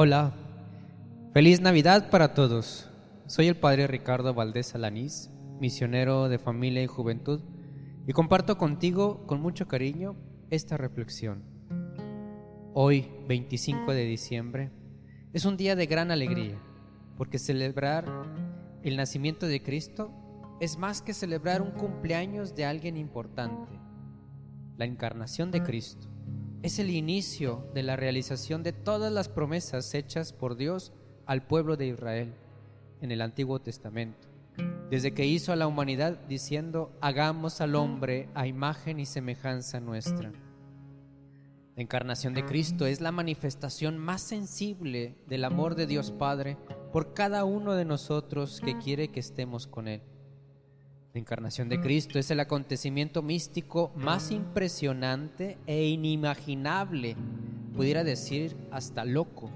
Hola, feliz Navidad para todos. Soy el Padre Ricardo Valdés Alanís, misionero de familia y juventud, y comparto contigo con mucho cariño esta reflexión. Hoy, 25 de diciembre, es un día de gran alegría, porque celebrar el nacimiento de Cristo es más que celebrar un cumpleaños de alguien importante, la encarnación de Cristo es el inicio de la realización de todas las promesas hechas por Dios al pueblo de Israel en el Antiguo Testamento, desde que hizo a la humanidad diciendo, hagamos al hombre a imagen y semejanza nuestra. La encarnación de Cristo es la manifestación más sensible del amor de Dios Padre por cada uno de nosotros que quiere que estemos con Él. La encarnación de Cristo es el acontecimiento místico más impresionante e inimaginable, pudiera decir hasta loco,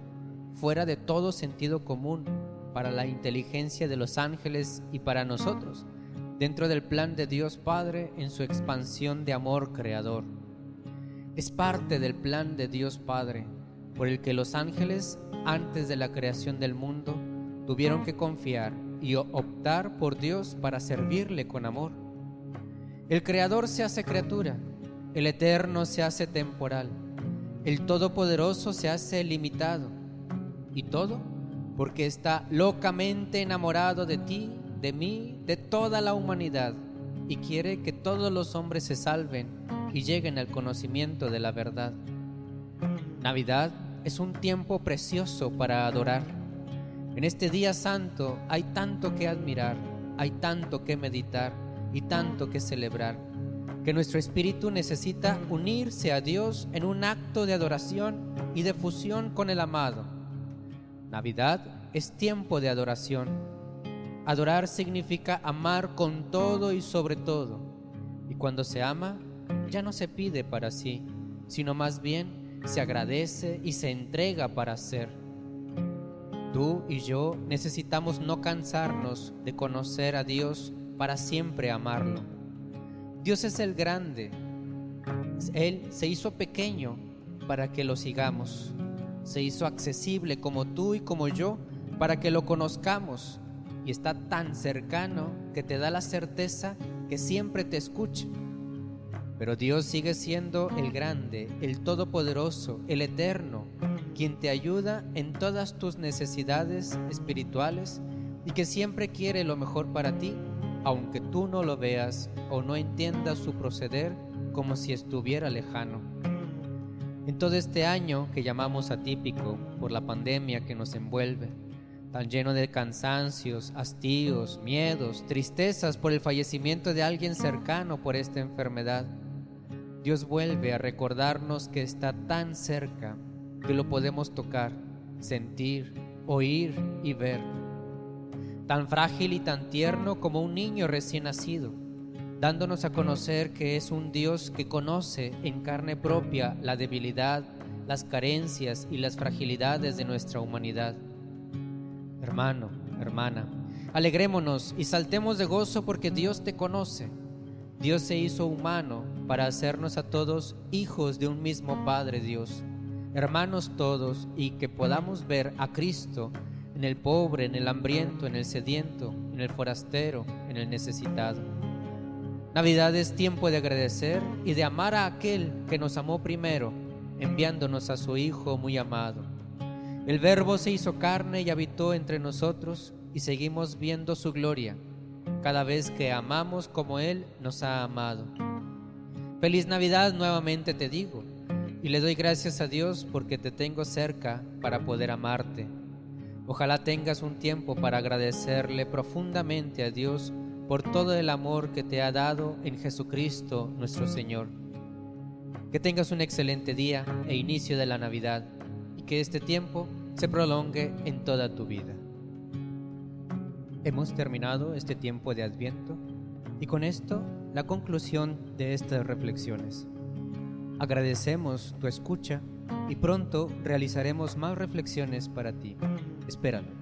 fuera de todo sentido común para la inteligencia de los ángeles y para nosotros, dentro del plan de Dios Padre en su expansión de amor creador. Es parte del plan de Dios Padre por el que los ángeles, antes de la creación del mundo, tuvieron que confiar y optar por Dios para servirle con amor. El Creador se hace criatura, el Eterno se hace temporal, el Todopoderoso se hace limitado. ¿Y todo? Porque está locamente enamorado de ti, de mí, de toda la humanidad, y quiere que todos los hombres se salven y lleguen al conocimiento de la verdad. Navidad es un tiempo precioso para adorar en este día santo hay tanto que admirar, hay tanto que meditar y tanto que celebrar, que nuestro espíritu necesita unirse a Dios en un acto de adoración y de fusión con el amado. Navidad es tiempo de adoración. Adorar significa amar con todo y sobre todo. Y cuando se ama, ya no se pide para sí, sino más bien se agradece y se entrega para ser. Tú y yo necesitamos no cansarnos de conocer a Dios para siempre amarlo. Dios es el grande. Él se hizo pequeño para que lo sigamos. Se hizo accesible como tú y como yo para que lo conozcamos. Y está tan cercano que te da la certeza que siempre te escucha. Pero Dios sigue siendo el grande, el todopoderoso, el eterno, quien te ayuda en todas tus necesidades espirituales y que siempre quiere lo mejor para ti, aunque tú no lo veas o no entiendas su proceder como si estuviera lejano. En todo este año que llamamos atípico por la pandemia que nos envuelve, tan lleno de cansancios, hastíos, miedos, tristezas por el fallecimiento de alguien cercano por esta enfermedad, Dios vuelve a recordarnos que está tan cerca que lo podemos tocar, sentir, oír y ver. Tan frágil y tan tierno como un niño recién nacido, dándonos a conocer que es un Dios que conoce en carne propia la debilidad, las carencias y las fragilidades de nuestra humanidad. Hermano, hermana, alegrémonos y saltemos de gozo porque Dios te conoce. Dios se hizo humano para hacernos a todos hijos de un mismo Padre Dios hermanos todos, y que podamos ver a Cristo en el pobre, en el hambriento, en el sediento, en el forastero, en el necesitado. Navidad es tiempo de agradecer y de amar a aquel que nos amó primero, enviándonos a su Hijo muy amado. El Verbo se hizo carne y habitó entre nosotros y seguimos viendo su gloria cada vez que amamos como Él nos ha amado. Feliz Navidad nuevamente te digo y le doy gracias a Dios porque te tengo cerca para poder amarte. Ojalá tengas un tiempo para agradecerle profundamente a Dios por todo el amor que te ha dado en Jesucristo nuestro Señor. Que tengas un excelente día e inicio de la Navidad y que este tiempo se prolongue en toda tu vida. Hemos terminado este tiempo de Adviento y con esto la conclusión de estas reflexiones. Agradecemos tu escucha y pronto realizaremos más reflexiones para ti. Espéralo.